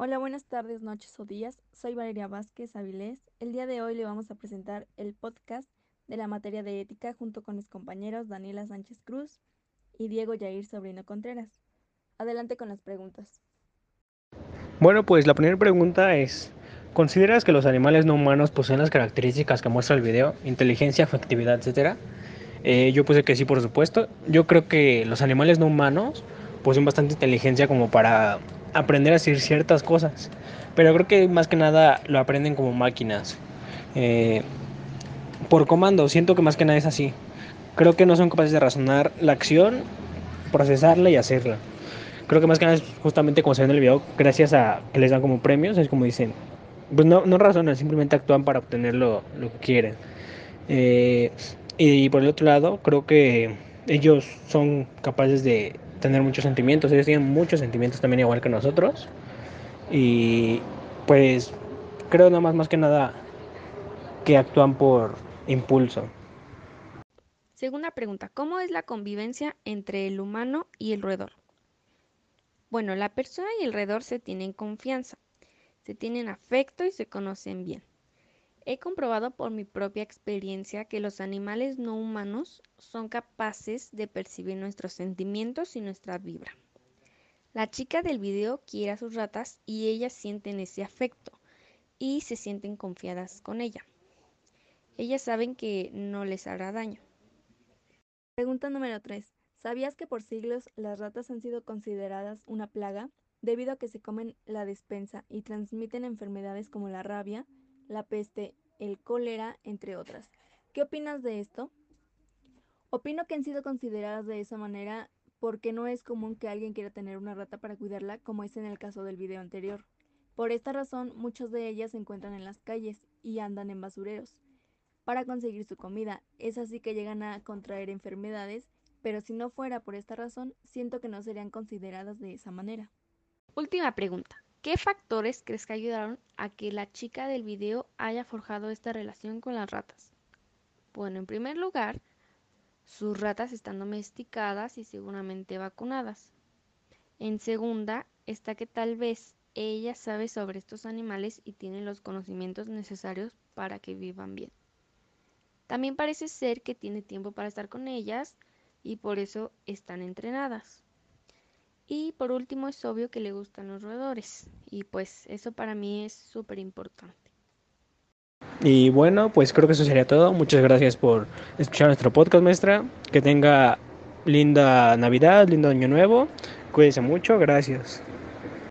Hola, buenas tardes, noches o días. Soy Valeria Vázquez Avilés. El día de hoy le vamos a presentar el podcast de la materia de ética junto con mis compañeros Daniela Sánchez Cruz y Diego Yair Sobrino Contreras. Adelante con las preguntas. Bueno, pues la primera pregunta es, ¿consideras que los animales no humanos poseen las características que muestra el video? Inteligencia, afectividad, etcétera. Eh, yo puse que sí, por supuesto. Yo creo que los animales no humanos poseen bastante inteligencia como para aprender a decir ciertas cosas. Pero creo que más que nada lo aprenden como máquinas. Eh, por comando, siento que más que nada es así. Creo que no son capaces de razonar la acción, procesarla y hacerla. Creo que más que nada es justamente como se ve en el video, gracias a que les dan como premios, es como dicen, pues no, no razonan, simplemente actúan para obtener lo, lo que quieren. Eh, y por el otro lado, creo que ellos son capaces de tener muchos sentimientos, ellos tienen muchos sentimientos también igual que nosotros. Y pues creo nada más más que nada que actúan por impulso. Segunda pregunta, ¿cómo es la convivencia entre el humano y el roedor? Bueno, la persona y el roedor se tienen confianza, se tienen afecto y se conocen bien. He comprobado por mi propia experiencia que los animales no humanos son capaces de percibir nuestros sentimientos y nuestra vibra. La chica del video quiere a sus ratas y ellas sienten ese afecto y se sienten confiadas con ella. Ellas saben que no les hará daño. Pregunta número 3. ¿Sabías que por siglos las ratas han sido consideradas una plaga debido a que se comen la despensa y transmiten enfermedades como la rabia, la peste, el cólera, entre otras. ¿Qué opinas de esto? Opino que han sido consideradas de esa manera porque no es común que alguien quiera tener una rata para cuidarla, como es en el caso del video anterior. Por esta razón, muchas de ellas se encuentran en las calles y andan en basureros para conseguir su comida. Es así que llegan a contraer enfermedades, pero si no fuera por esta razón, siento que no serían consideradas de esa manera. Última pregunta. ¿Qué factores crees que ayudaron a que la chica del video haya forjado esta relación con las ratas? Bueno, en primer lugar, sus ratas están domesticadas y seguramente vacunadas. En segunda, está que tal vez ella sabe sobre estos animales y tiene los conocimientos necesarios para que vivan bien. También parece ser que tiene tiempo para estar con ellas y por eso están entrenadas. Y por último es obvio que le gustan los roedores y pues eso para mí es súper importante. Y bueno, pues creo que eso sería todo. Muchas gracias por escuchar nuestro podcast, maestra. Que tenga linda Navidad, lindo Año Nuevo. Cuídense mucho, gracias.